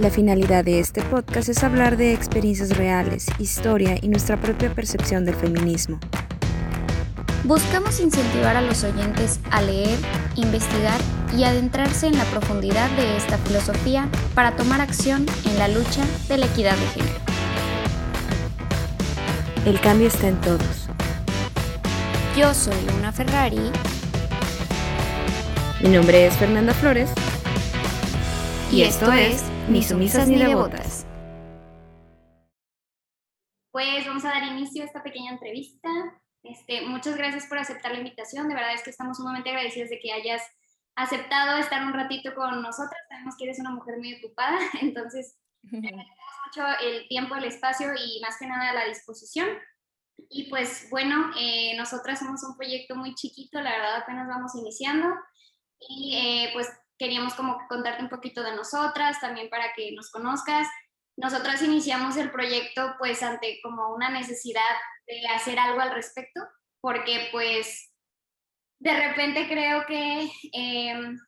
La finalidad de este podcast es hablar de experiencias reales, historia y nuestra propia percepción del feminismo. Buscamos incentivar a los oyentes a leer, investigar y adentrarse en la profundidad de esta filosofía para tomar acción en la lucha de la equidad de género. El cambio está en todos. Yo soy Luna Ferrari. Mi nombre es Fernanda Flores. Y esto es Ni sumisas ni devotas. Pues vamos a dar inicio a esta pequeña entrevista. Este, muchas gracias por aceptar la invitación. De verdad es que estamos sumamente agradecidas de que hayas aceptado estar un ratito con nosotras. Sabemos que eres una mujer muy ocupada, entonces agradecemos mucho el tiempo, el espacio y más que nada la disposición. Y pues bueno, eh, nosotras somos un proyecto muy chiquito, la verdad apenas vamos iniciando y eh, pues queríamos como contarte un poquito de nosotras, también para que nos conozcas. Nosotras iniciamos el proyecto pues ante como una necesidad de hacer algo al respecto, porque pues de repente creo que em,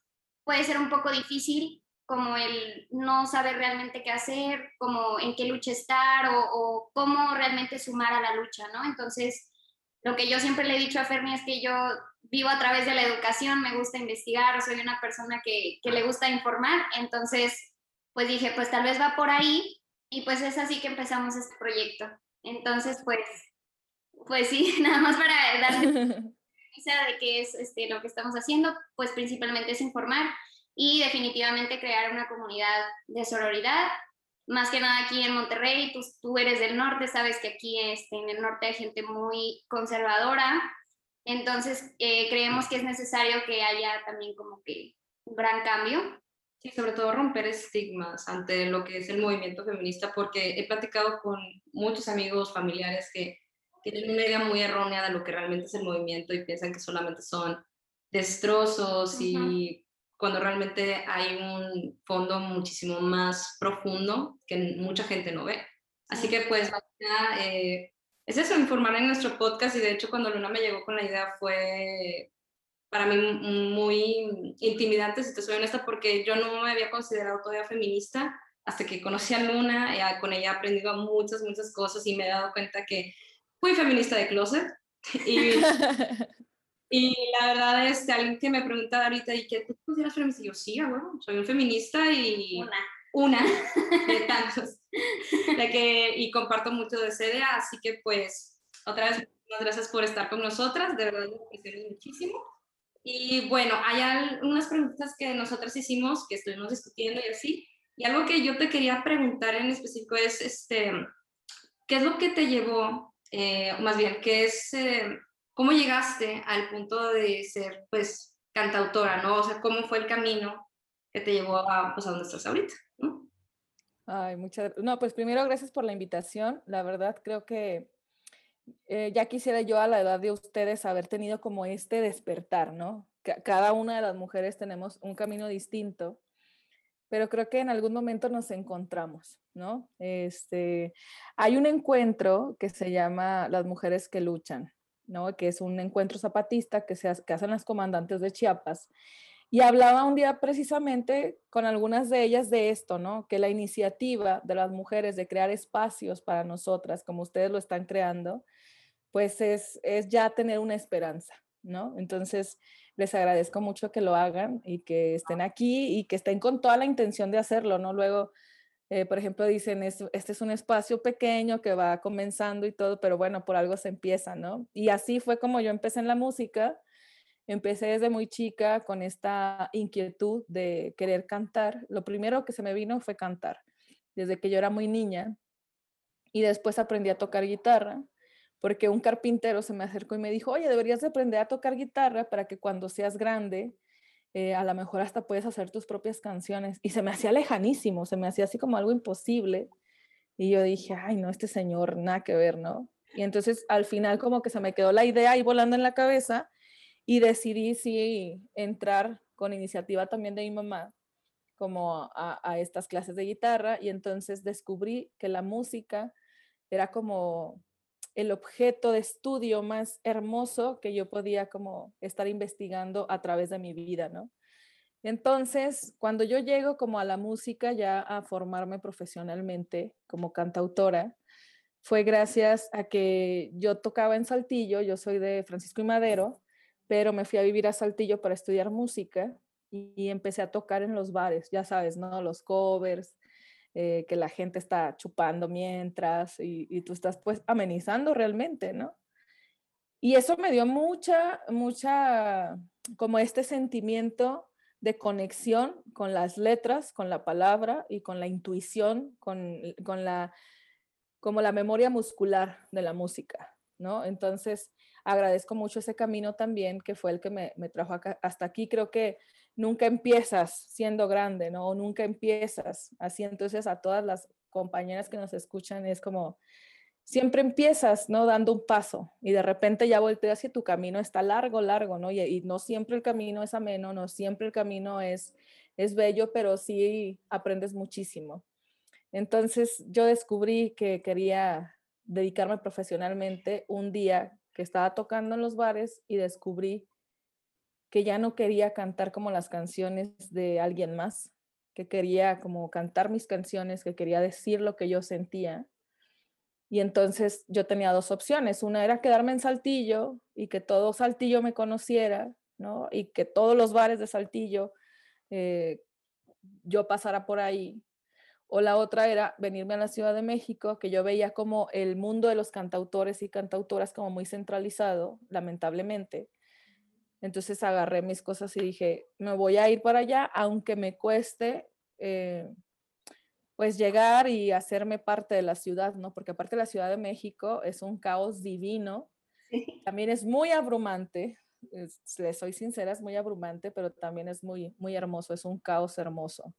puede ser un poco difícil como el no saber realmente qué hacer, como en qué lucha estar o, o, cómo realmente sumar a la lucha, ¿no? Entonces, lo que yo siempre le he dicho a Fermi es que yo vivo a través de la educación, me gusta investigar, soy una persona que, que le gusta informar, entonces, pues dije, pues tal vez va por ahí y pues es así que empezamos este proyecto. Entonces, pues, pues sí, nada más para darle de qué es este, lo que estamos haciendo, pues principalmente es informar y definitivamente crear una comunidad de sororidad. Más que nada aquí en Monterrey, tú, tú eres del norte, sabes que aquí este, en el norte hay gente muy conservadora, entonces eh, creemos que es necesario que haya también como que un gran cambio. Sí, sobre todo romper estigmas ante lo que es el movimiento feminista, porque he platicado con muchos amigos, familiares que tienen una idea muy errónea de lo que realmente es el movimiento y piensan que solamente son destrozos y cuando realmente hay un fondo muchísimo más profundo que mucha gente no ve. Así que pues eh, es eso, informar en nuestro podcast y de hecho cuando Luna me llegó con la idea fue para mí muy intimidante, si te soy honesta, porque yo no me había considerado todavía feminista hasta que conocí a Luna, y con ella he aprendido muchas, muchas cosas y me he dado cuenta que fui feminista de closet. Y, y la verdad es que alguien que me pregunta ahorita, ¿y qué tú consideras feminista? Y yo, sí, bueno, soy un feminista y... Una. Una de tantos. De que, y comparto mucho de idea, así que pues otra vez muchas gracias por estar con nosotras, de verdad me aprecio muchísimo. Y bueno, hay algunas preguntas que nosotras hicimos, que estuvimos discutiendo y así, y algo que yo te quería preguntar en específico es, este, ¿qué es lo que te llevó eh, más bien, ¿qué es, eh, cómo llegaste al punto de ser, pues, cantautora, ¿no? O sea, ¿cómo fue el camino que te llevó a, pues, a donde estás ahorita. Ay, muchas No, pues primero gracias por la invitación. La verdad creo que eh, ya quisiera yo a la edad de ustedes haber tenido como este despertar, ¿no? Cada una de las mujeres tenemos un camino distinto pero creo que en algún momento nos encontramos, ¿no? Este, hay un encuentro que se llama Las Mujeres que Luchan, ¿no? Que es un encuentro zapatista que, se, hacen las comandantes de Chiapas. Y hablaba un día precisamente con algunas de ellas de esto, ¿no? Que la iniciativa de las mujeres de crear espacios para nosotras, como ustedes lo están creando, pues es, es ya tener una esperanza, ¿no? Entonces, les agradezco mucho que lo hagan y que estén aquí y que estén con toda la intención de hacerlo, ¿no? Luego, eh, por ejemplo, dicen, este es un espacio pequeño que va comenzando y todo, pero bueno, por algo se empieza, ¿no? Y así fue como yo empecé en la música. Empecé desde muy chica con esta inquietud de querer cantar. Lo primero que se me vino fue cantar, desde que yo era muy niña. Y después aprendí a tocar guitarra porque un carpintero se me acercó y me dijo, oye, deberías aprender a tocar guitarra para que cuando seas grande, eh, a lo mejor hasta puedes hacer tus propias canciones. Y se me hacía lejanísimo, se me hacía así como algo imposible. Y yo dije, ay, no, este señor, nada que ver, ¿no? Y entonces al final como que se me quedó la idea ahí volando en la cabeza y decidí sí entrar con iniciativa también de mi mamá como a, a estas clases de guitarra y entonces descubrí que la música era como el objeto de estudio más hermoso que yo podía como estar investigando a través de mi vida, ¿no? Entonces, cuando yo llego como a la música, ya a formarme profesionalmente como cantautora, fue gracias a que yo tocaba en Saltillo, yo soy de Francisco y Madero, pero me fui a vivir a Saltillo para estudiar música y, empecé a tocar en los bares, ya sabes, ¿no? Los covers, eh, que la gente está chupando mientras y, y, tú estás pues amenizando realmente, ¿no? Y eso me dio mucha, mucha, como este sentimiento de conexión con las letras, con la palabra y con la intuición, con, con la, como la memoria muscular de la música, ¿no? Entonces, agradezco mucho ese camino también, que fue el que me, me trajo hasta aquí. Creo que nunca empiezas siendo grande, ¿no? O nunca empiezas así. Entonces, a todas las compañeras que nos escuchan, es como, siempre empiezas, ¿no? Dando un paso y de repente ya volteas y tu camino está largo, largo, ¿no? Y, no siempre el camino es ameno, no siempre el camino es, es bello, pero sí aprendes muchísimo. Entonces yo descubrí que quería dedicarme profesionalmente un día que estaba tocando en los bares y descubrí que ya no quería cantar como las canciones de alguien más, que quería como cantar mis canciones, que quería decir lo que yo sentía y entonces yo tenía dos opciones. Una era quedarme en Saltillo y que todo Saltillo me conociera, ¿no? Y que todos los bares de Saltillo eh, yo pasara por ahí. O la otra era venirme a la Ciudad de México, que yo veía como el mundo de los cantautores y cantautoras como muy centralizado, lamentablemente. Entonces agarré mis cosas y dije, me voy a ir para allá, aunque me cueste eh, pues llegar y hacerme parte de la ciudad, ¿no? Porque aparte la Ciudad de México es un caos divino, también es muy abrumante, le soy sincera, es muy abrumante, pero también es muy, muy hermoso, es un caos hermoso.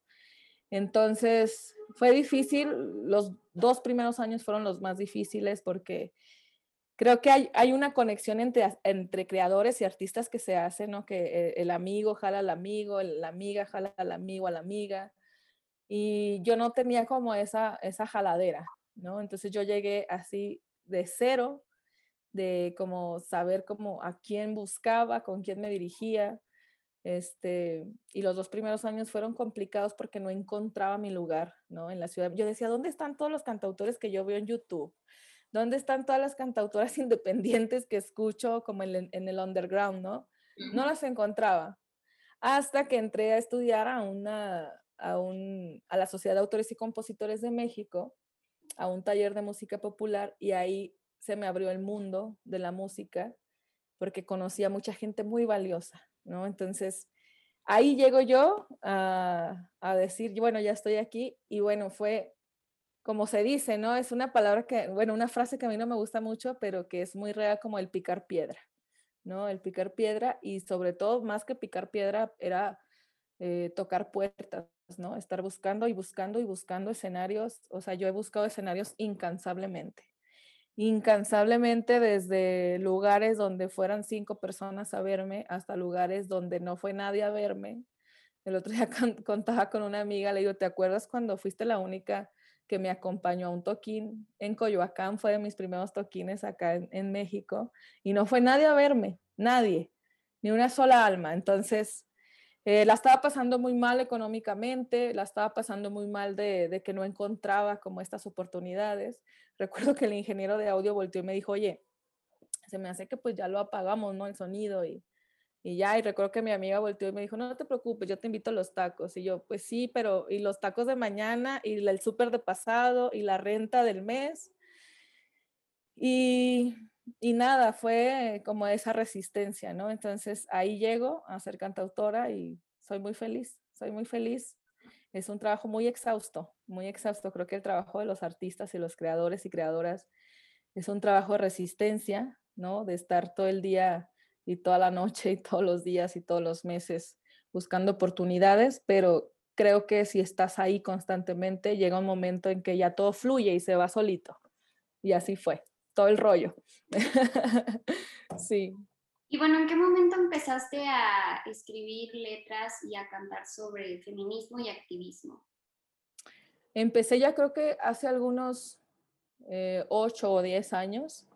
Entonces, fue difícil, los dos primeros años fueron los más difíciles porque creo que hay, una conexión entre, entre creadores y artistas que se hace, ¿no? Que el, el amigo jala al amigo, la amiga jala al amigo, a la amiga y yo no tenía como esa, esa jaladera, ¿no? Entonces yo llegué así de cero, de como saber como a quién buscaba, con quién me dirigía, este, y los dos primeros años fueron complicados porque no encontraba mi lugar, ¿no? En la ciudad. Yo decía, ¿dónde están todos los cantautores que yo veo en YouTube? ¿Dónde están todas las cantautoras independientes que escucho como en, en el underground, ¿no? No las encontraba. Hasta que entré a estudiar a una, a, un, a la Sociedad de Autores y Compositores de México, a un taller de música popular y ahí se me abrió el mundo de la música porque conocí a mucha gente muy valiosa, ¿no? Entonces, ahí llego yo a, a, decir, bueno, ya estoy aquí y bueno, fue como se dice, ¿no? Es una palabra que, bueno, una frase que a mí no me gusta mucho, pero que es muy real como el picar piedra, ¿no? El picar piedra y sobre todo, más que picar piedra, era eh, tocar puertas, ¿no? Estar buscando y buscando y buscando escenarios. O sea, yo he buscado escenarios incansablemente. Incansablemente desde lugares donde fueran cinco personas a verme hasta lugares donde no fue nadie a verme. El otro día contaba con una amiga, le digo, ¿te acuerdas cuando fuiste la única que me acompañó a un toquín en Coyoacán? Fue de mis primeros toquines acá en, en México y no fue nadie a verme, nadie, ni una sola alma. Entonces, eh, la estaba pasando muy mal económicamente, la estaba pasando muy mal de, que no encontraba como estas oportunidades. Recuerdo que el ingeniero de audio volteó y me dijo, oye, se me hace que pues ya lo apagamos, ¿no? El sonido y, y ya, y recuerdo que mi amiga volteó y me dijo, no te preocupes, yo te invito a los tacos. Y yo, pues sí, pero y los tacos de mañana y el súper de pasado y la renta del mes. Y, y nada, fue como esa resistencia, ¿no? Entonces ahí llego a ser cantautora y soy muy feliz, soy muy feliz. Es un trabajo muy exhausto, muy exhausto. Creo que el trabajo de los artistas y los creadores y creadoras es un trabajo de resistencia, ¿no? De estar todo el día y toda la noche y todos los días y todos los meses buscando oportunidades, pero creo que si estás ahí constantemente, llega un momento en que ya todo fluye y se va solito. Y así fue todo el rollo. sí. Y bueno, ¿en qué momento empezaste a escribir letras y a cantar sobre feminismo y activismo? Empecé ya creo que hace algunos eh, ocho o diez años,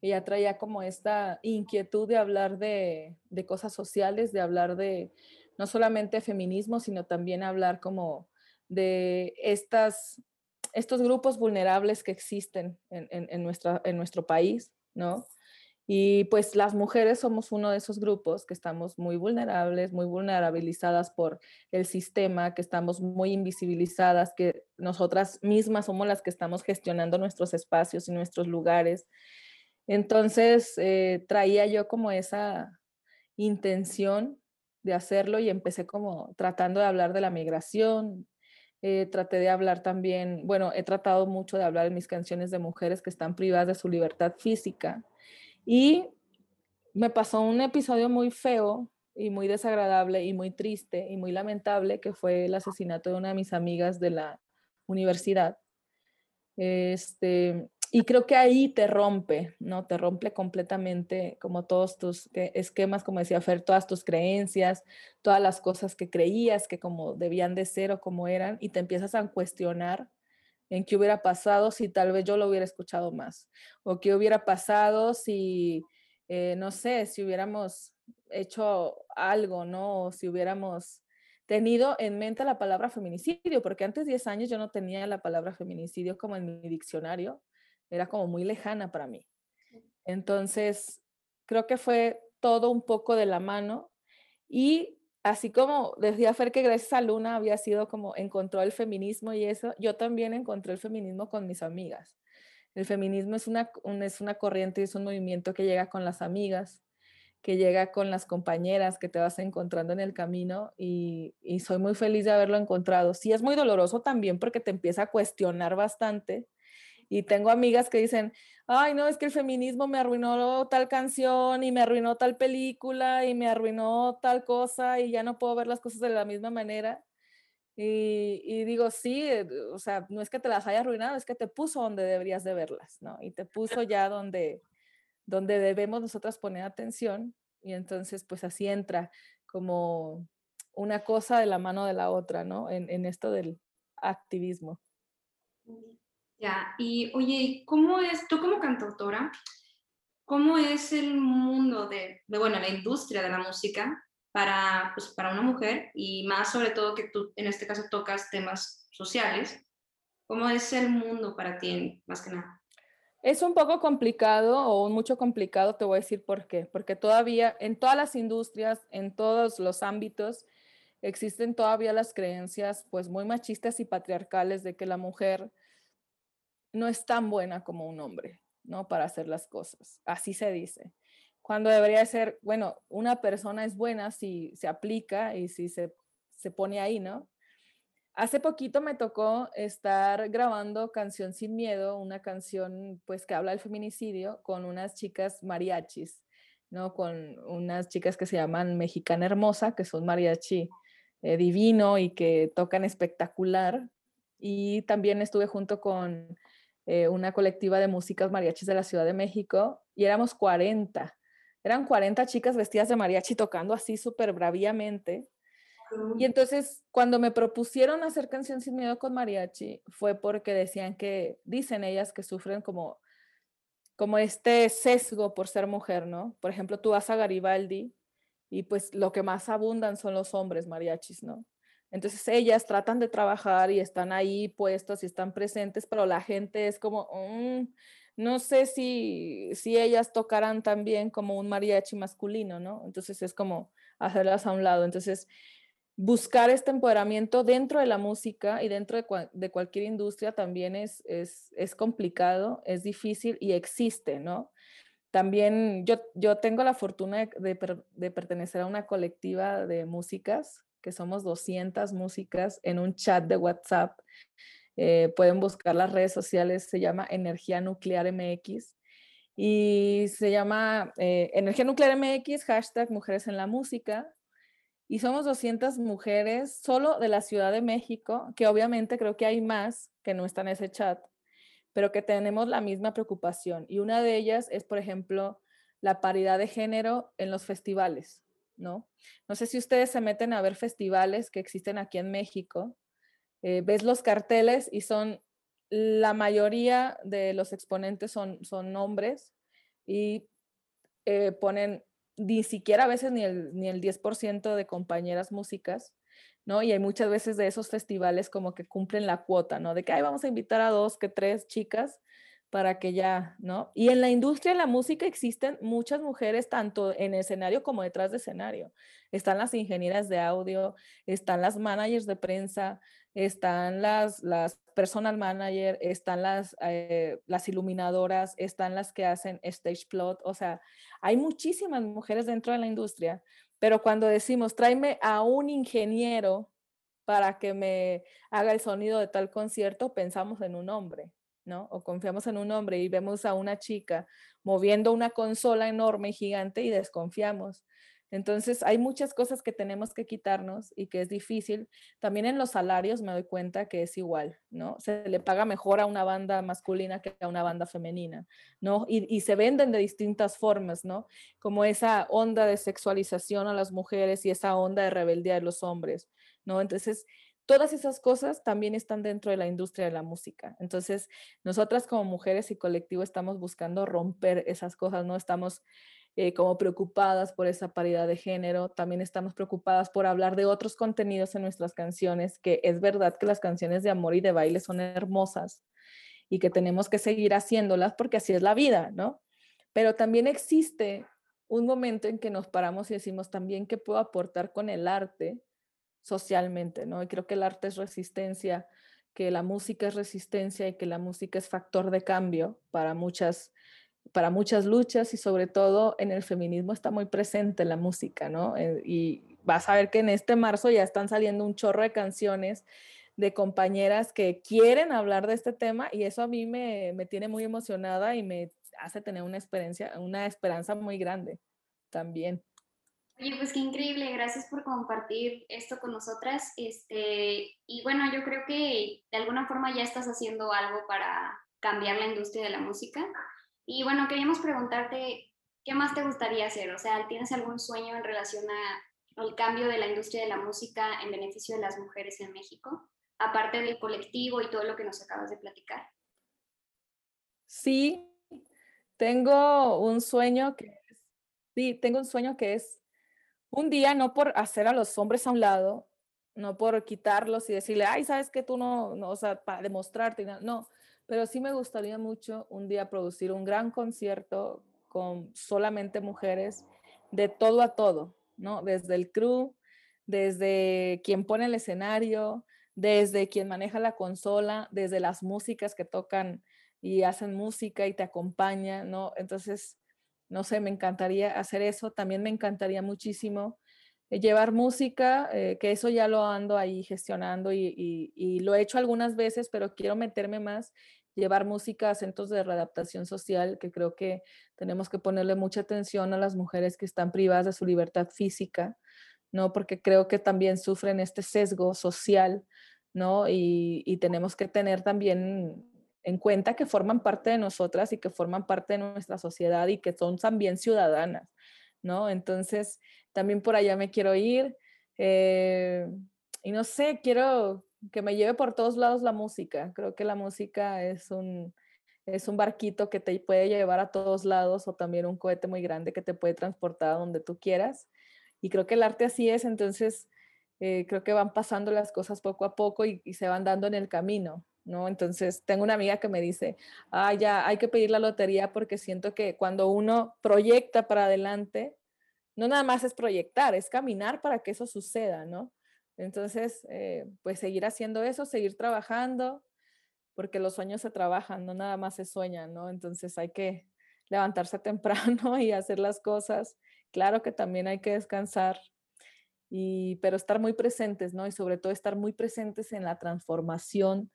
que ya traía como esta inquietud de hablar de, de, cosas sociales, de hablar de, no solamente feminismo, sino también hablar como de estas, estos grupos vulnerables que existen en, en, nuestra, en nuestro país, ¿no? Y pues las mujeres somos uno de esos grupos que estamos muy vulnerables, muy vulnerabilizadas por el sistema, que estamos muy invisibilizadas, que nosotras mismas somos las que estamos gestionando nuestros espacios y nuestros lugares. Entonces eh, traía yo como esa intención de hacerlo y empecé como tratando de hablar de la migración, eh, traté de hablar también, bueno, he tratado mucho de hablar en mis canciones de mujeres que están privadas de su libertad física y me pasó un episodio muy feo y muy desagradable y muy triste y muy lamentable, que fue el asesinato de una de mis amigas de la universidad. Este, y creo que ahí te rompe, ¿no? Te rompe completamente como todos tus esquemas, como decía Fer, todas tus creencias, todas las cosas que creías que como debían de ser o como eran, y te empiezas a cuestionar en qué hubiera pasado si tal vez yo lo hubiera escuchado más, o qué hubiera pasado si, eh, no sé, si hubiéramos hecho algo, ¿no? Si hubiéramos tenido en mente la palabra feminicidio, porque antes de 10 años yo no tenía la palabra feminicidio como en mi diccionario, era como muy lejana para mí. Entonces, creo que fue todo un poco de la mano y así como decía Fer que gracias a Luna había sido como encontró el feminismo y eso, yo también encontré el feminismo con mis amigas. El feminismo es una, es una corriente, es un movimiento que llega con las amigas, que llega con las compañeras que te vas encontrando en el camino y, y soy muy feliz de haberlo encontrado. Sí es muy doloroso también porque te empieza a cuestionar bastante y tengo amigas que dicen, ay, no, es que el feminismo me arruinó tal canción y me arruinó tal película y me arruinó tal cosa y ya no puedo ver las cosas de la misma manera. Y, digo, sí, eh, o sea, no es que te las haya arruinado, es que te puso donde deberías de verlas, ¿no? Y te puso ya donde, donde debemos nosotras poner atención. Y entonces, pues así entra como una cosa de la mano de la otra, ¿no? En, en esto del activismo. Ya, y oye, ¿cómo es, tú como cantautora, cómo es el mundo de, de, bueno, la industria de la música para, pues, para una mujer y más sobre todo que tú en este caso tocas temas sociales? ¿Cómo es el mundo para ti, más que nada? Es un poco complicado o mucho complicado, te voy a decir por qué. Porque todavía en todas las industrias, en todos los ámbitos, existen todavía las creencias pues muy machistas y patriarcales de que la mujer no es tan buena como un hombre, ¿no? Para hacer las cosas. Así se dice. Cuando debería ser, bueno, una persona es buena si se aplica y si se, se pone ahí, ¿no? Hace poquito me tocó estar grabando Canción sin Miedo, una canción pues que habla del feminicidio con unas chicas mariachis, ¿no? Con unas chicas que se llaman Mexicana Hermosa, que son mariachi eh, divino y que tocan espectacular. Y también estuve junto con eh, una colectiva de músicas mariachis de la Ciudad de México y éramos 40. Eran 40 chicas vestidas de mariachi tocando así súper braviamente. Y entonces, cuando me propusieron hacer Canción Sin Miedo con mariachi, fue porque decían que, dicen ellas que sufren como, como este sesgo por ser mujer, ¿no? Por ejemplo, tú vas a Garibaldi y pues lo que más abundan son los hombres mariachis, ¿no? Entonces ellas tratan de trabajar y están ahí puestas y están presentes, pero la gente es como, mm, no sé si, si ellas tocarán también como un mariachi masculino, ¿no? Entonces es como hacerlas a un lado. Entonces, buscar este empoderamiento dentro de la música y dentro de, cualquier industria también es, es, es, complicado, es difícil y existe, ¿no? También yo, yo tengo la fortuna de, de pertenecer a una colectiva de músicas que somos 200 músicas en un chat de WhatsApp. Eh, pueden buscar las redes sociales, se llama Energía Nuclear MX y se llama eh, Energía Nuclear MX, hashtag Mujeres en la Música. Y somos 200 mujeres solo de la Ciudad de México, que obviamente creo que hay más que no están en ese chat, pero que tenemos la misma preocupación. Y una de ellas es, por ejemplo, la paridad de género en los festivales. ¿No? No sé si ustedes se meten a ver festivales que existen aquí en México, eh, ves los carteles y son, la mayoría de los exponentes son, son hombres y eh, ponen ni siquiera a veces ni el, ni el 10% de compañeras músicas, ¿no? Y hay muchas veces de esos festivales como que cumplen la cuota, ¿no? De que, ay, vamos a invitar a dos, que tres chicas para que ya, ¿no? Y en la industria de la música existen muchas mujeres, tanto en escenario como detrás de escenario. Están las ingenieras de audio, están las managers de prensa, están las, personal manager, están las, eh, las iluminadoras, están las que hacen stage plot, o sea, hay muchísimas mujeres dentro de la industria, pero cuando decimos, tráeme a un ingeniero para que me haga el sonido de tal concierto, pensamos en un hombre. O confiamos en un hombre y vemos a una chica moviendo una consola enorme gigante y desconfiamos. Entonces, hay muchas cosas que tenemos que quitarnos y que es difícil. También en los salarios me doy cuenta que es igual, ¿no? Se le paga mejor a una banda masculina que a una banda femenina, ¿no? Y, y se venden de distintas formas, ¿no? Como esa onda de sexualización a las mujeres y esa onda de rebeldía de los hombres, ¿no? Entonces, todas esas cosas también están dentro de la industria de la música. Entonces, nosotras como mujeres y colectivo estamos buscando romper esas cosas, no estamos eh, como preocupadas por esa paridad de género, también estamos preocupadas por hablar de otros contenidos en nuestras canciones, que es verdad que las canciones de amor y de baile son hermosas y que tenemos que seguir haciéndolas porque así es la vida, ¿no? Pero también existe un momento en que nos paramos y decimos también qué puedo aportar con el arte socialmente, ¿no? Y creo que el arte es resistencia, que la música es resistencia y que la música es factor de cambio para muchas, para muchas luchas y sobre todo en el feminismo está muy presente la música, ¿no? Eh, y vas a ver que en este marzo ya están saliendo un chorro de canciones de compañeras que quieren hablar de este tema y eso a mí me, me tiene muy emocionada y me hace tener una experiencia, una esperanza muy grande también. Oye, pues qué increíble, gracias por compartir esto con nosotras. Este, y bueno, yo creo que de alguna forma ya estás haciendo algo para cambiar la industria de la música. Y bueno, queríamos preguntarte, ¿qué más te gustaría hacer? O sea, ¿tienes algún sueño en relación a, al cambio de la industria de la música en beneficio de las mujeres en México? Aparte del colectivo y todo lo que nos acabas de platicar. Sí, tengo un sueño que sí, tengo un sueño que es un día no por hacer a los hombres a un lado, no por quitarlos y decirle, ay, sabes que tú no, no, o sea, para demostrarte, no, pero sí me gustaría mucho un día producir un gran concierto con solamente mujeres de todo a todo, ¿no? Desde el crew, desde quien pone el escenario, desde quien maneja la consola, desde las músicas que tocan y hacen música y te acompañan, ¿no? Entonces, no sé, me encantaría hacer eso. También me encantaría muchísimo eh, llevar música, eh, que eso ya lo ando ahí gestionando y, lo he hecho algunas veces, pero quiero meterme más, llevar música a centros de readaptación social, que creo que tenemos que ponerle mucha atención a las mujeres que están privadas de su libertad física, ¿no? Porque creo que también sufren este sesgo social, ¿no? y tenemos que tener también en cuenta que forman parte de nosotras y que forman parte de nuestra sociedad y que son también ciudadanas, ¿no? Entonces, también por allá me quiero ir. Eh, y no sé, quiero que me lleve por todos lados la música. Creo que la música es un, es un barquito que te puede llevar a todos lados o también un cohete muy grande que te puede transportar a donde tú quieras. Y creo que el arte así es, entonces eh, creo que van pasando las cosas poco a poco y, y se van dando en el camino. ¿No? Entonces, tengo una amiga que me dice, ah, ya, hay que pedir la lotería porque siento que cuando uno proyecta para adelante, no nada más es proyectar, es caminar para que eso suceda, ¿no? Entonces, eh, pues seguir haciendo eso, seguir trabajando, porque los sueños se trabajan, no nada más se sueñan, ¿no? Entonces hay que levantarse temprano y hacer las cosas. Claro que también hay que descansar, y, pero estar muy presentes, ¿no? Y sobre todo estar muy presentes en la transformación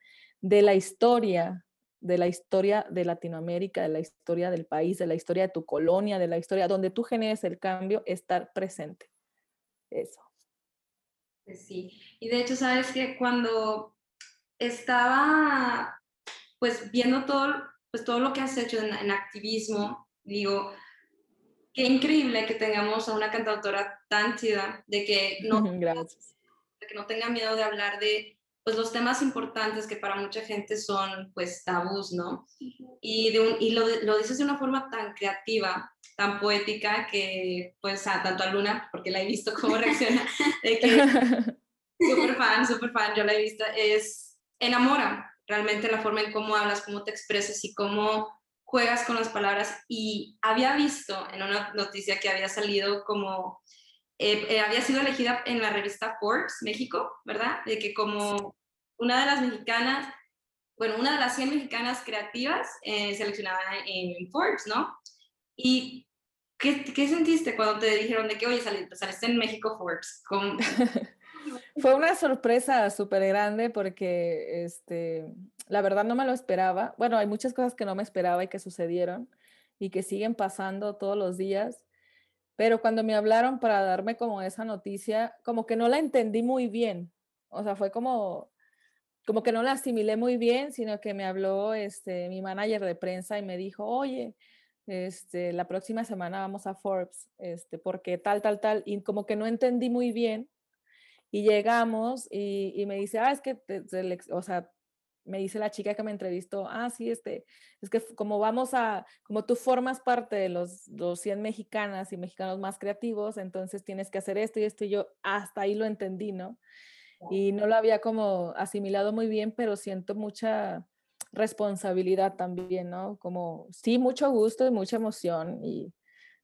de la historia, de la historia de Latinoamérica, de la historia del país, de la historia de tu colonia, de la historia donde tú generes el cambio, estar presente. Eso. Pues sí, y de hecho, sabes que cuando estaba pues viendo todo, pues todo lo que has hecho en, activismo, digo, qué increíble que tengamos a una cantautora tan chida, de que no, Gracias. De que no tenga miedo de hablar de pues los temas importantes que para mucha gente son pues tabús, ¿no? Y, de un, y lo, lo, dices de una forma tan creativa, tan poética, que pues a, tanto a Luna, porque la he visto cómo reacciona, de que súper fan, súper fan, yo la he visto, es enamora realmente la forma en cómo hablas, cómo te expresas y cómo juegas con las palabras. Y había visto en una noticia que había salido como eh, eh, había sido elegida en la revista Forbes México, ¿verdad? De que como una de las mexicanas, bueno, una de las 100 mexicanas creativas eh, seleccionada en Forbes, ¿no? ¿Y qué, qué, sentiste cuando te dijeron de que, oye, saliste en México Forbes? Fue una sorpresa súper grande porque, este, la verdad no me lo esperaba. Bueno, hay muchas cosas que no me esperaba y que sucedieron y que siguen pasando todos los días pero cuando me hablaron para darme como esa noticia, como que no la entendí muy bien. O sea, fue como, como que no la asimilé muy bien, sino que me habló este, mi manager de prensa y me dijo, oye, este, la próxima semana vamos a Forbes, este, porque tal, tal, tal, y como que no entendí muy bien. Y llegamos y, y me dice, ah, es que, te, o sea, me dice la chica que me entrevistó, ah, sí, este, es que como vamos a, como tú formas parte de los, 100 mexicanas y mexicanos más creativos, entonces tienes que hacer esto y esto y yo hasta ahí lo entendí, ¿no? Y no lo había como asimilado muy bien, pero siento mucha responsabilidad también, ¿no? Como, sí, mucho gusto y mucha emoción y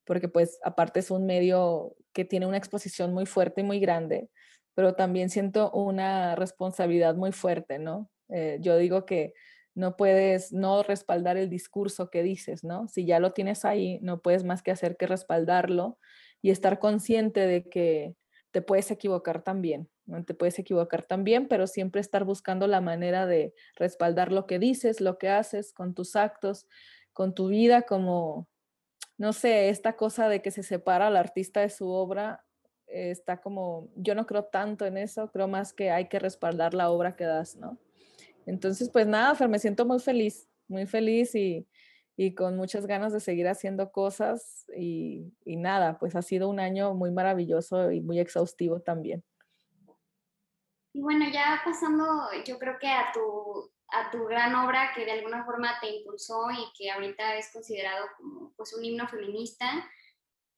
porque pues aparte es un medio que tiene una exposición muy fuerte y muy grande, pero también siento una responsabilidad muy fuerte, ¿no? Eh, yo digo que no puedes no respaldar el discurso que dices, ¿no? Si ya lo tienes ahí, no puedes más que hacer que respaldarlo y estar consciente de que te puedes equivocar también, ¿no? Te puedes equivocar también, pero siempre estar buscando la manera de respaldar lo que dices, lo que haces con tus actos, con tu vida, como, no sé, esta cosa de que se separa al artista de su obra, está como, yo no creo tanto en eso, creo más que hay que respaldar la obra que das, ¿no? Entonces, pues nada, Fer, me siento muy feliz, muy feliz y, con muchas ganas de seguir haciendo cosas y, nada, pues ha sido un año muy maravilloso y muy exhaustivo también. Y bueno, ya pasando, yo creo que a tu, a tu gran obra que de alguna forma te impulsó y que ahorita es considerado como pues un himno feminista,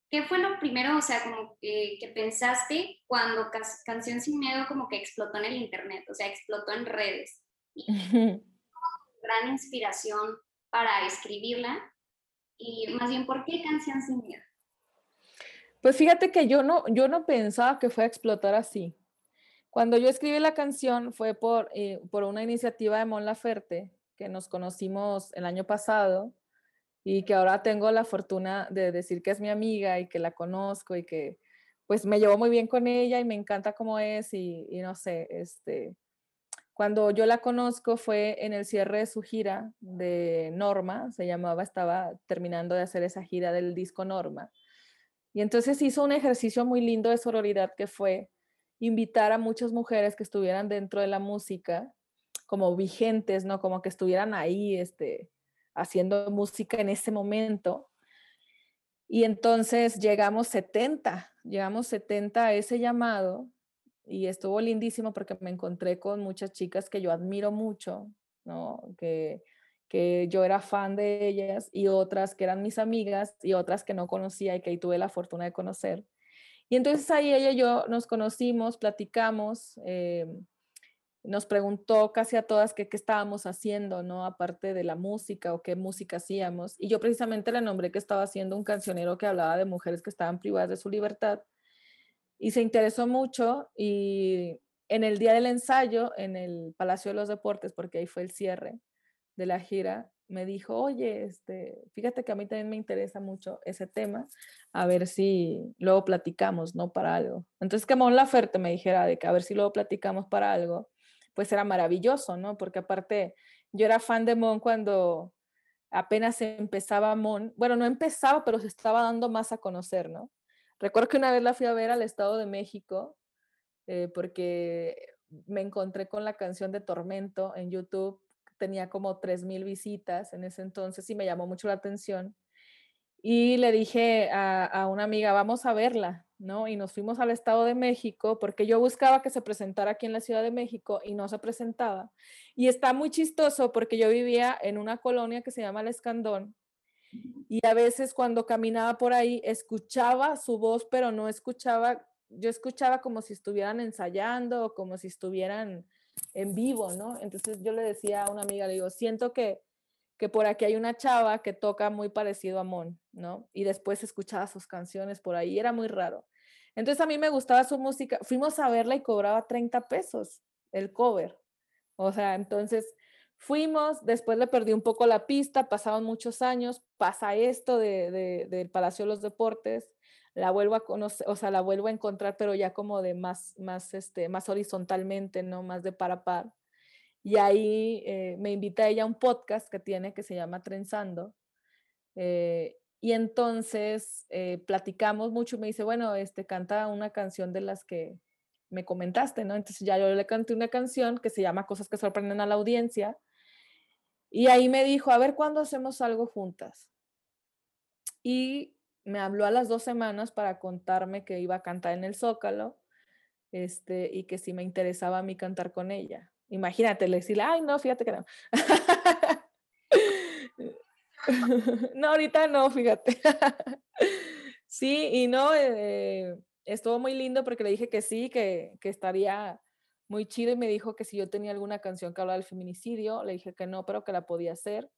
¿qué fue lo primero, o sea, como que, que pensaste cuando Canción Sin Miedo como que explotó en el internet, o sea, explotó en redes? gran inspiración para escribirla y más bien, ¿por qué Canción sin miedo? Pues fíjate que yo no, yo no pensaba que fue a explotar así. Cuando yo escribí la canción fue por, eh, por una iniciativa de Mon Laferte, que nos conocimos el año pasado y que ahora tengo la fortuna de decir que es mi amiga y que la conozco y que pues me llevo muy bien con ella y me encanta cómo es y, y no sé, este, cuando yo la conozco fue en el cierre de su gira de Norma, se llamaba, estaba terminando de hacer esa gira del disco Norma. Y entonces hizo un ejercicio muy lindo de sororidad que fue invitar a muchas mujeres que estuvieran dentro de la música, como vigentes, ¿no? Como que estuvieran ahí, este, haciendo música en ese momento. Y entonces llegamos 70, llegamos 70 a ese llamado y estuvo lindísimo porque me encontré con muchas chicas que yo admiro mucho, ¿no? Que, que yo era fan de ellas y otras que eran mis amigas y otras que no conocía y que ahí tuve la fortuna de conocer. Y entonces ahí ella y yo nos conocimos, platicamos, eh, nos preguntó casi a todas qué estábamos haciendo, ¿no? Aparte de la música o qué música hacíamos. Y yo precisamente le nombré que estaba haciendo un cancionero que hablaba de mujeres que estaban privadas de su libertad y se interesó mucho y en el día del ensayo en el Palacio de los Deportes, porque ahí fue el cierre de la gira, me dijo, oye, este, fíjate que a mí también me interesa mucho ese tema, a ver si luego platicamos, ¿no? Para algo. Entonces que Mon Laferte me dijera de que a ver si luego platicamos para algo, pues era maravilloso, ¿no? Porque aparte yo era fan de Mon cuando apenas empezaba Mon, bueno, no empezaba, pero se estaba dando más a conocer, ¿no? Recuerdo que una vez la fui a ver al Estado de México eh, porque me encontré con la canción de Tormento en YouTube. Tenía como 3.000 visitas en ese entonces y me llamó mucho la atención. Y le dije a, una amiga, vamos a verla. ¿no? Y nos fuimos al Estado de México porque yo buscaba que se presentara aquí en la Ciudad de México y no se presentaba. Y está muy chistoso porque yo vivía en una colonia que se llama El Escandón y a veces cuando caminaba por ahí escuchaba su voz, pero no escuchaba, yo escuchaba como si estuvieran ensayando o como si estuvieran en vivo, ¿no? Entonces yo le decía a una amiga, le digo, siento que que por aquí hay una chava que toca muy parecido a Mon, ¿no? Y después escuchaba sus canciones por ahí, era muy raro. Entonces a mí me gustaba su música, fuimos a verla y cobraba 30 pesos el cover. O sea, entonces fuimos, después le perdí un poco la pista, pasaron muchos años, pasa esto de, del Palacio de los Deportes, la vuelvo a conocer, o sea, la vuelvo a encontrar, pero ya como de más, más, este, más horizontalmente, ¿no? Más de par a par. Y ahí eh, me invita ella a un podcast que tiene que se llama Trenzando. Eh, y entonces eh, platicamos mucho. Me dice, bueno, este, canta una canción de las que me comentaste, ¿no? Entonces ya yo le canté una canción que se llama Cosas que sorprenden a la audiencia. Y ahí me dijo, a ver cuándo hacemos algo juntas. Y me habló a las dos semanas para contarme que iba a cantar en el Zócalo este, y que si me interesaba a mí cantar con ella. Imagínate, le decirle, ay, no, fíjate que no. no, ahorita no, fíjate. sí, y no, eh, estuvo muy lindo porque le dije que sí, que, que estaría muy chido y me dijo que si yo tenía alguna canción que hablara del feminicidio, le dije que no, pero que la podía hacer.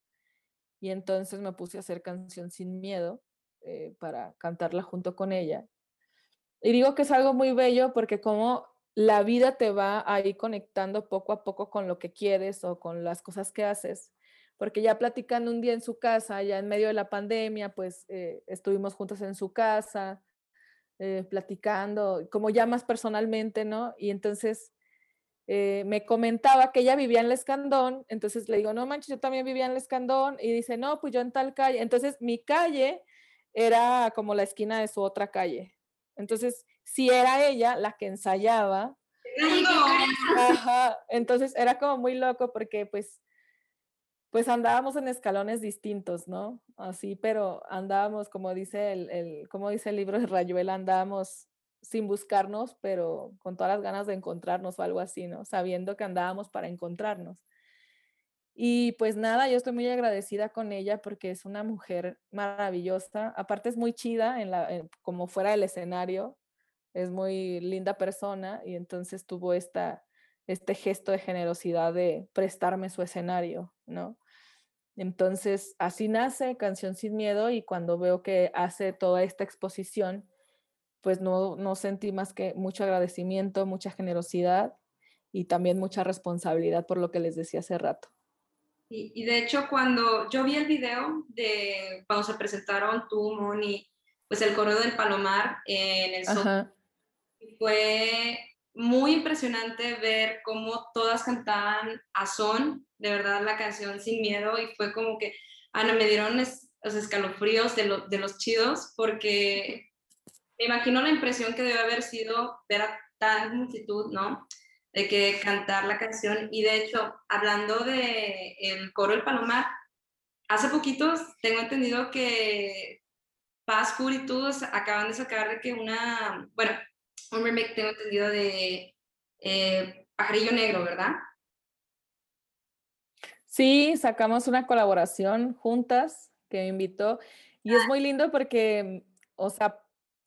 Y entonces me puse a hacer canción sin miedo eh, para cantarla junto con ella. Y digo que es algo muy bello porque como la vida te va ahí conectando poco a poco con lo que quieres o con las cosas que haces. Porque ya platicando un día en su casa, ya en medio de la pandemia, pues eh, estuvimos juntos en su casa, eh, platicando, como ya más personalmente, ¿no? Y entonces eh, me comentaba que ella vivía en el Escandón, entonces le digo, no manches, yo también vivía en el Escandón, y dice, no, pues yo en tal calle. Entonces mi calle era como la esquina de su otra calle. Entonces, si era ella la que ensayaba. entonces era como muy loco porque pues, pues andábamos en escalones distintos, ¿no? Así, pero andábamos, como dice el, como dice el libro de Rayuela, andábamos sin buscarnos, pero con todas las ganas de encontrarnos o algo así, ¿no? Sabiendo que andábamos para encontrarnos. Y pues nada, yo estoy muy agradecida con ella porque es una mujer maravillosa. Aparte es muy chida en la, como fuera del escenario es muy linda persona y entonces tuvo esta, este gesto de generosidad de prestarme su escenario, ¿no? Entonces, así nace Canción Sin Miedo y cuando veo que hace toda esta exposición, pues no, no sentí más que mucho agradecimiento, mucha generosidad y también mucha responsabilidad por lo que les decía hace rato. Y, de hecho, cuando yo vi el video de cuando se presentaron tú, Moni, pues el coro del Palomar en el fue muy impresionante ver cómo todas cantaban a son, de verdad, la canción Sin Miedo, y fue como que, Ana, me dieron los escalofríos de, de los chidos, porque me imagino la impresión que debe haber sido ver a tal multitud, ¿no? De que cantar la canción, y de hecho, hablando de el coro El Palomar, hace poquitos tengo entendido que Paz, todos acaban de sacar de que una, bueno, un remake, tengo entendido, de eh, Pajarillo Negro, ¿verdad? Sí, sacamos una colaboración juntas que me invitó y es ah. muy lindo porque, o sea,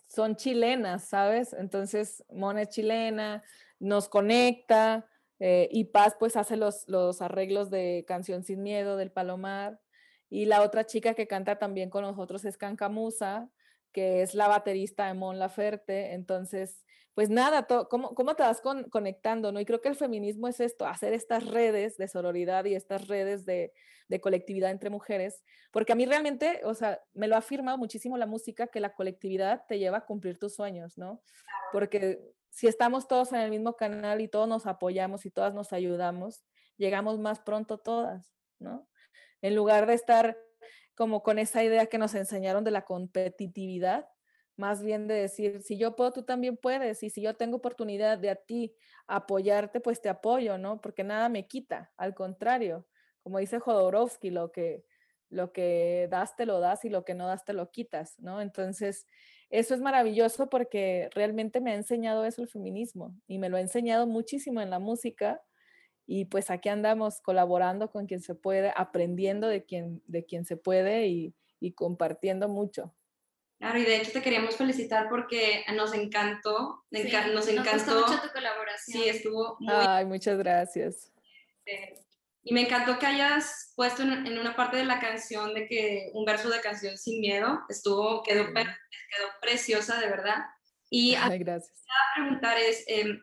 son chilenas, ¿sabes? Entonces, Mona es chilena, nos conecta eh, y Paz pues hace los, los arreglos de Canción Sin Miedo del Palomar y la otra chica que canta también con nosotros es Cancamusa, que es la baterista de Mon Laferte, entonces pues nada, ¿cómo, ¿cómo, te vas conectando? ¿no? Y creo que el feminismo es esto, hacer estas redes de sororidad y estas redes de, de, colectividad entre mujeres, porque a mí realmente, o sea, me lo ha afirmado muchísimo la música que la colectividad te lleva a cumplir tus sueños, ¿no? Porque si estamos todos en el mismo canal y todos nos apoyamos y todas nos ayudamos, llegamos más pronto todas, ¿no? En lugar de estar como con esa idea que nos enseñaron de la competitividad, más bien de decir, si yo puedo, tú también puedes, y si yo tengo oportunidad de a ti apoyarte, pues te apoyo, ¿no? Porque nada me quita, al contrario, como dice Jodorowsky, lo que, lo que das te lo das y lo que no das te lo quitas, ¿no? Entonces, eso es maravilloso porque realmente me ha enseñado eso el feminismo y me lo ha enseñado muchísimo en la música y pues aquí andamos colaborando con quien se puede, aprendiendo de quien, de quien se puede y, y compartiendo mucho. Claro, y de hecho te queríamos felicitar porque nos encantó, nos encantó. Nos mucho tu colaboración. Sí, estuvo muy... Ay, muchas gracias. y me encantó que hayas puesto en, una parte de la canción de que un verso de canción sin miedo, estuvo, quedó, quedó preciosa, de verdad. Y Ay, gracias. a preguntar es, em,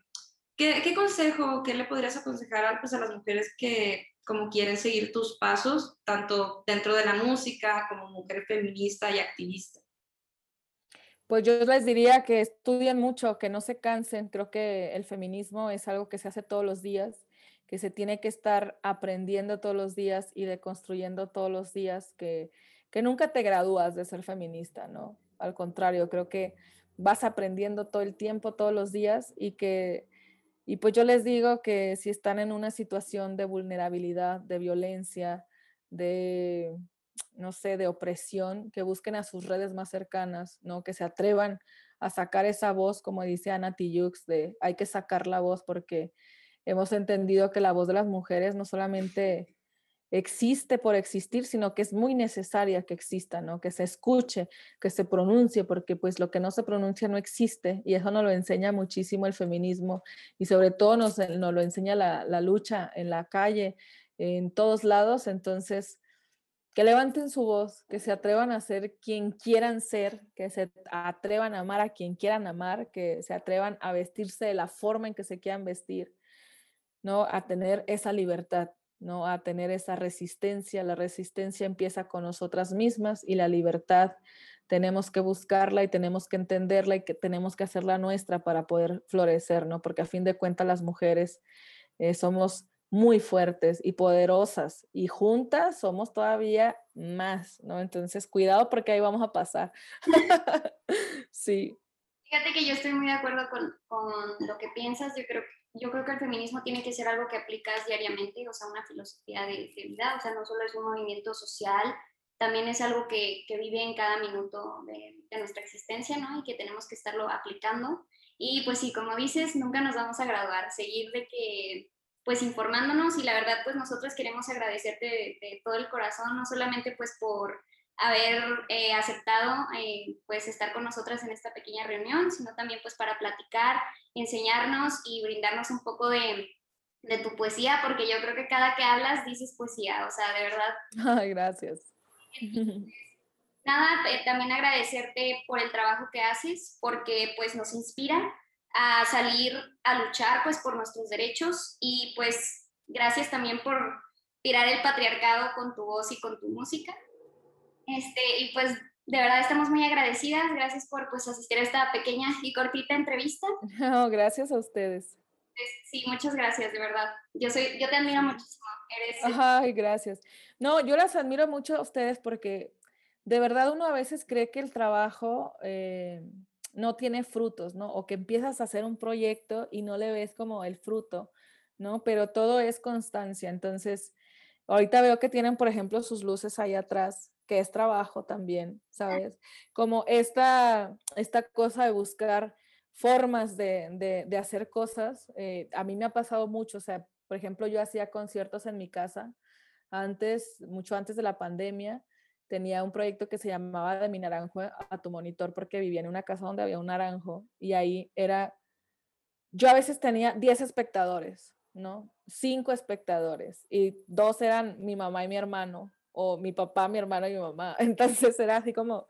¿qué, ¿qué, consejo, qué le podrías aconsejar pues, a las mujeres que como quieren seguir tus pasos, tanto dentro de la música como mujer feminista y activista? Pues yo les diría que estudien mucho, que no se cansen. Creo que el feminismo es algo que se hace todos los días, que se tiene que estar aprendiendo todos los días y deconstruyendo todos los días, que, que nunca te gradúas de ser feminista, ¿no? Al contrario, creo que vas aprendiendo todo el tiempo, todos los días y que, y pues yo les digo que si están en una situación de vulnerabilidad, de violencia, de no sé, de opresión, que busquen a sus redes más cercanas, ¿no? Que se atrevan a sacar esa voz, como dice Ana Tijoux, de hay que sacar la voz porque hemos entendido que la voz de las mujeres no solamente existe por existir, sino que es muy necesaria que exista, ¿no? Que se escuche, que se pronuncie, porque pues lo que no se pronuncia no existe y eso nos lo enseña muchísimo el feminismo y sobre todo nos, nos lo enseña la, la lucha en la calle, en todos lados, entonces que levanten su voz, que se atrevan a ser quien quieran ser, que se atrevan a amar a quien quieran amar, que se atrevan a vestirse de la forma en que se quieran vestir, ¿no? A tener esa libertad, ¿no? A tener esa resistencia. La resistencia empieza con nosotras mismas y la libertad tenemos que buscarla y tenemos que entenderla y que tenemos que hacerla nuestra para poder florecer, ¿no? Porque a fin de cuentas las mujeres eh, somos muy fuertes y poderosas y juntas somos todavía más, ¿no? Entonces, cuidado porque ahí vamos a pasar. sí. Fíjate que yo estoy muy de acuerdo con, con, lo que piensas. Yo creo, yo creo que el feminismo tiene que ser algo que aplicas diariamente, o sea, una filosofía de, vida, o sea, no solo es un movimiento social, también es algo que, que vive en cada minuto de, de, nuestra existencia, ¿no? Y que tenemos que estarlo aplicando. Y pues sí, como dices, nunca nos vamos a graduar, seguir de que pues informándonos y la verdad pues nosotros queremos agradecerte de, todo el corazón, no solamente pues por haber eh, aceptado eh, pues estar con nosotras en esta pequeña reunión, sino también pues para platicar, enseñarnos y brindarnos un poco de, de tu poesía, porque yo creo que cada que hablas dices poesía, o sea, de verdad. Ay, gracias. Nada, eh, también agradecerte por el trabajo que haces, porque pues nos inspira a salir a luchar pues por nuestros derechos y pues gracias también por tirar el patriarcado con tu voz y con tu música. Este, y pues de verdad estamos muy agradecidas, gracias por pues asistir a esta pequeña y cortita entrevista. No, gracias a ustedes. Pues, sí, muchas gracias, de verdad. Yo soy, yo te admiro muchísimo. Eres... Ay, gracias. No, yo las admiro mucho a ustedes porque de verdad uno a veces cree que el trabajo eh, no tiene frutos, ¿no? O que empiezas a hacer un proyecto y no le ves como el fruto, ¿no? Pero todo es constancia. Entonces, ahorita veo que tienen, por ejemplo, sus luces ahí atrás, que es trabajo también, ¿sabes? Como esta, esta cosa de buscar formas de, de, hacer cosas. Eh, a mí me ha pasado mucho, o sea, por ejemplo, yo hacía conciertos en mi casa antes, mucho antes de la pandemia, tenía un proyecto que se llamaba de mi naranjo a tu monitor porque vivía en una casa donde había un naranjo y ahí era, yo a veces tenía 10 espectadores, ¿no? Cinco espectadores y dos eran mi mamá y mi hermano o mi papá, mi hermano y mi mamá. Entonces era así como,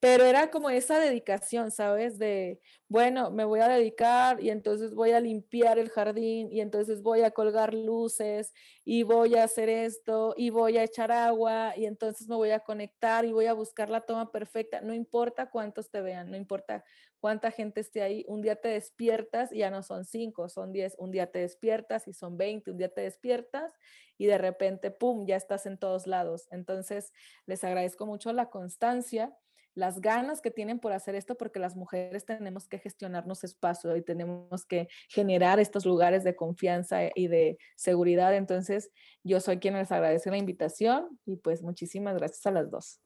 pero era como esa dedicación, ¿sabes? De, bueno, me voy a dedicar y entonces voy a limpiar el jardín y entonces voy a colgar luces y voy a hacer esto y voy a echar agua y entonces me voy a conectar y voy a buscar la toma perfecta. No importa cuántos te vean, no importa cuánta gente esté ahí. Un día te despiertas y ya no son cinco, son diez. Un día te despiertas y son veinte. Un día te despiertas y de repente, ¡pum!, ya estás en todos lados. Entonces, les agradezco mucho la constancia las ganas que tienen por hacer esto, porque las mujeres tenemos que gestionarnos espacio y tenemos que generar estos lugares de confianza y de seguridad. Entonces, yo soy quien les agradece la invitación y pues muchísimas gracias a las dos.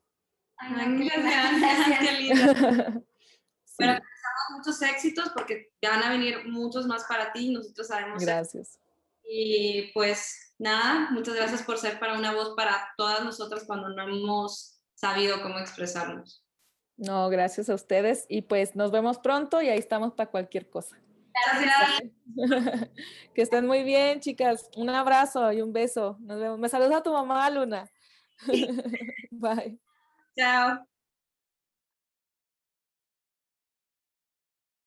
Ay, muchas gracias, qué lindo. Pero muchos éxitos porque ya van a venir muchos más para ti, nosotros sabemos. Gracias. Y pues nada, muchas gracias por ser para una voz para todas nosotras cuando no hemos sabido cómo expresarnos. No, gracias a ustedes y pues nos vemos pronto y ahí estamos para cualquier cosa. Gracias. que estén muy bien, chicas. Un abrazo y un beso. Nos vemos. Me saluda a tu mamá, Luna. Bye. Chao.